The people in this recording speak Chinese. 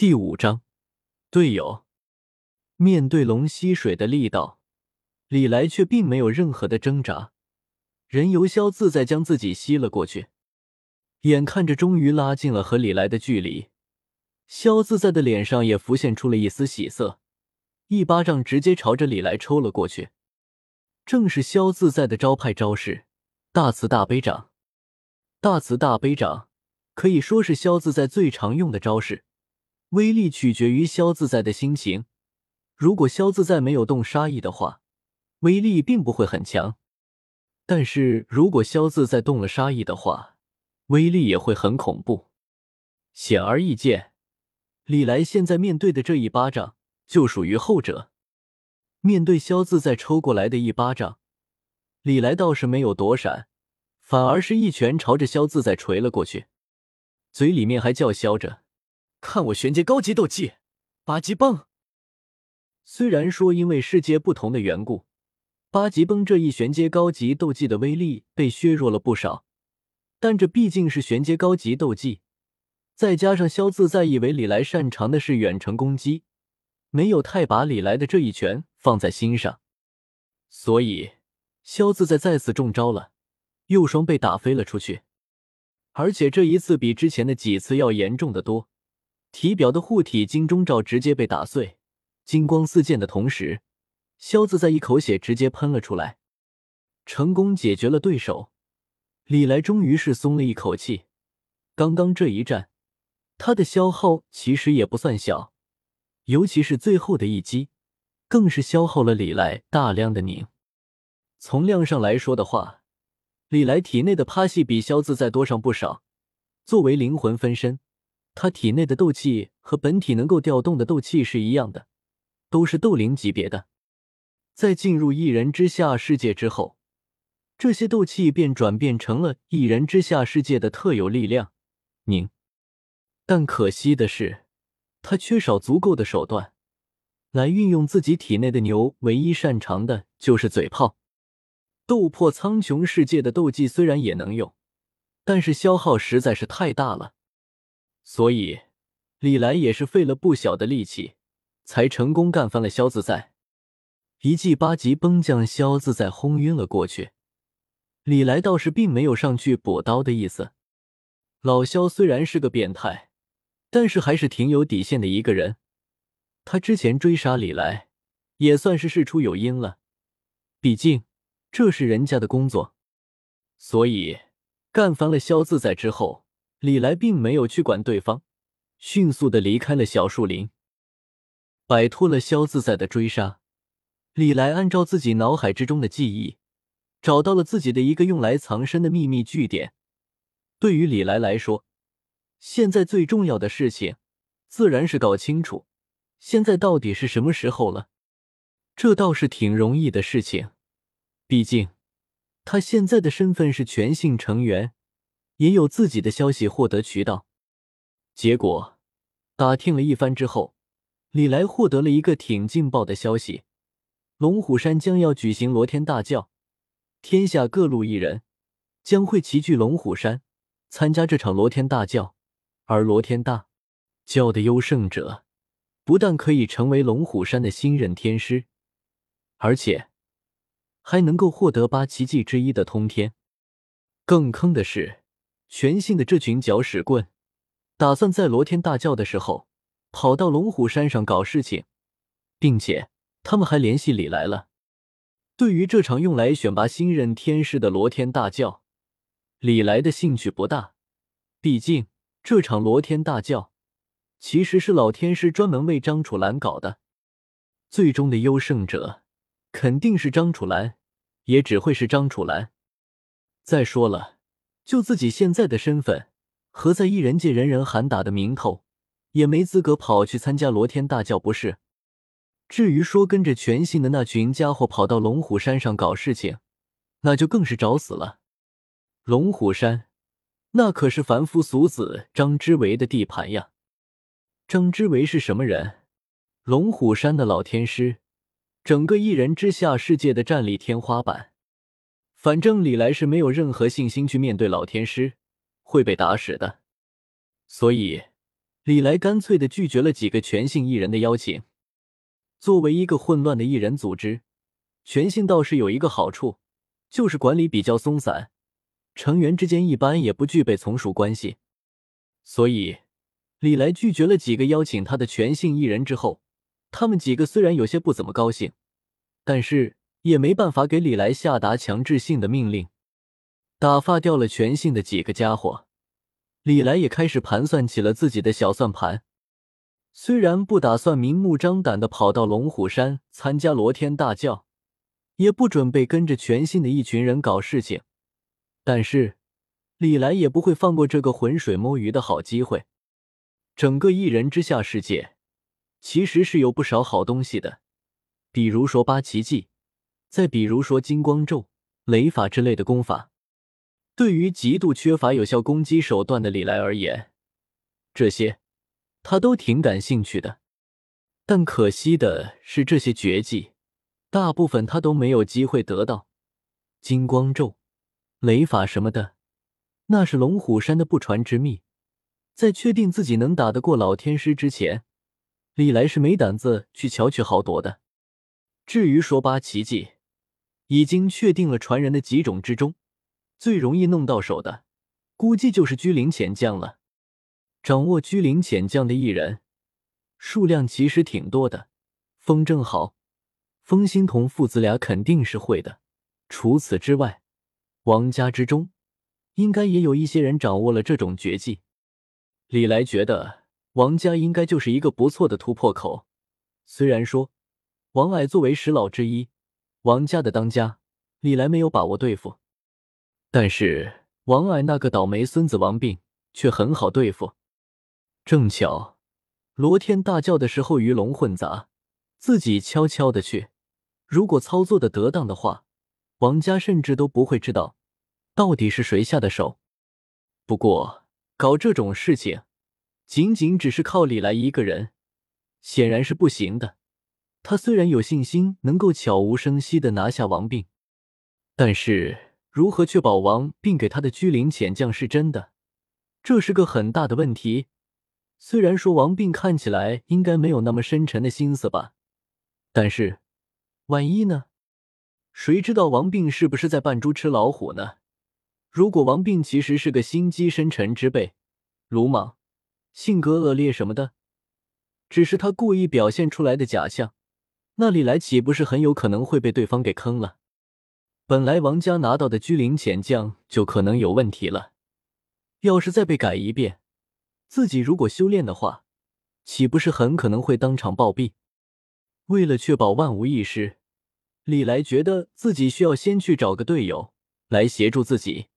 第五章，队友。面对龙吸水的力道，李来却并没有任何的挣扎，任由萧自在将自己吸了过去。眼看着终于拉近了和李来的距离，萧自在的脸上也浮现出了一丝喜色，一巴掌直接朝着李来抽了过去。正是萧自在的招牌招式——大慈大悲掌。大慈大悲掌可以说是萧自在最常用的招式。威力取决于萧自在的心情。如果萧自在没有动杀意的话，威力并不会很强；但是如果萧自在动了杀意的话，威力也会很恐怖。显而易见，李来现在面对的这一巴掌就属于后者。面对萧自在抽过来的一巴掌，李来倒是没有躲闪，反而是一拳朝着萧自在捶了过去，嘴里面还叫嚣着。看我玄阶高级斗技，八级崩！虽然说因为世界不同的缘故，八级崩这一玄阶高级斗技的威力被削弱了不少，但这毕竟是玄阶高级斗技，再加上萧自在以为李来擅长的是远程攻击，没有太把李来的这一拳放在心上，所以萧自在再次中招了，右双被打飞了出去，而且这一次比之前的几次要严重的多。体表的护体金钟罩直接被打碎，金光四溅的同时，萧自在一口血直接喷了出来，成功解决了对手。李来终于是松了一口气。刚刚这一战，他的消耗其实也不算小，尤其是最后的一击，更是消耗了李来大量的拧。从量上来说的话，李来体内的趴系比萧自在多上不少。作为灵魂分身。他体内的斗气和本体能够调动的斗气是一样的，都是斗灵级别的。在进入一人之下世界之后，这些斗气便转变成了一人之下世界的特有力量——凝。但可惜的是，他缺少足够的手段来运用自己体内的牛，唯一擅长的就是嘴炮。斗破苍穹世界的斗技虽然也能用，但是消耗实在是太大了。所以，李来也是费了不小的力气，才成功干翻了萧自在。一记八级崩将萧自在轰晕了过去。李来倒是并没有上去补刀的意思。老萧虽然是个变态，但是还是挺有底线的一个人。他之前追杀李来，也算是事出有因了。毕竟这是人家的工作。所以，干翻了萧自在之后。李来并没有去管对方，迅速的离开了小树林，摆脱了萧自在的追杀。李来按照自己脑海之中的记忆，找到了自己的一个用来藏身的秘密据点。对于李来来说，现在最重要的事情，自然是搞清楚现在到底是什么时候了。这倒是挺容易的事情，毕竟他现在的身份是全信成员。也有自己的消息获得渠道，结果打听了一番之后，李来获得了一个挺劲爆的消息：龙虎山将要举行罗天大教，天下各路艺人将会齐聚龙虎山参加这场罗天大教，而罗天大教的优胜者不但可以成为龙虎山的新任天师，而且还能够获得八奇迹之一的通天。更坑的是。全信的这群搅屎棍，打算在罗天大教的时候跑到龙虎山上搞事情，并且他们还联系李来了。对于这场用来选拔新任天师的罗天大教，李来的兴趣不大。毕竟这场罗天大教其实是老天师专门为张楚岚搞的，最终的优胜者肯定是张楚岚，也只会是张楚岚。再说了。就自己现在的身份和在异人界人人喊打的名头，也没资格跑去参加罗天大教，不是？至于说跟着全信的那群家伙跑到龙虎山上搞事情，那就更是找死了。龙虎山，那可是凡夫俗子张之维的地盘呀！张之维是什么人？龙虎山的老天师，整个一人之下世界的战力天花板。反正李来是没有任何信心去面对老天师，会被打死的。所以，李来干脆的拒绝了几个全性艺人的邀请。作为一个混乱的艺人组织，全性倒是有一个好处，就是管理比较松散，成员之间一般也不具备从属关系。所以，李来拒绝了几个邀请他的全性艺人之后，他们几个虽然有些不怎么高兴，但是也没办法给李来下达强制性的命令。打发掉了全性的几个家伙。李来也开始盘算起了自己的小算盘，虽然不打算明目张胆的跑到龙虎山参加罗天大教，也不准备跟着全新的一群人搞事情，但是李来也不会放过这个浑水摸鱼的好机会。整个一人之下世界，其实是有不少好东西的，比如说八奇迹，再比如说金光咒、雷法之类的功法。对于极度缺乏有效攻击手段的李来而言，这些他都挺感兴趣的。但可惜的是，这些绝技大部分他都没有机会得到。金光咒、雷法什么的，那是龙虎山的不传之秘。在确定自己能打得过老天师之前，李来是没胆子去巧取豪夺的。至于说八奇迹，已经确定了传人的几种之中。最容易弄到手的，估计就是居灵潜将了。掌握居灵潜将的艺人数量其实挺多的，风正好、风心童父子俩肯定是会的。除此之外，王家之中应该也有一些人掌握了这种绝技。李来觉得王家应该就是一个不错的突破口。虽然说王矮作为十老之一，王家的当家，李来没有把握对付。但是王矮那个倒霉孙子王病却很好对付。正巧罗天大叫的时候鱼龙混杂，自己悄悄的去，如果操作的得当的话，王家甚至都不会知道到底是谁下的手。不过搞这种事情，仅仅只是靠李来一个人，显然是不行的。他虽然有信心能够悄无声息的拿下王病，但是。如何确保王并给他的居灵潜将是真的？这是个很大的问题。虽然说王病看起来应该没有那么深沉的心思吧，但是万一呢？谁知道王病是不是在扮猪吃老虎呢？如果王病其实是个心机深沉之辈、鲁莽、性格恶劣什么的，只是他故意表现出来的假象，那李来岂不是很有可能会被对方给坑了？本来王家拿到的居灵潜将就可能有问题了，要是再被改一遍，自己如果修炼的话，岂不是很可能会当场暴毙？为了确保万无一失，李来觉得自己需要先去找个队友来协助自己。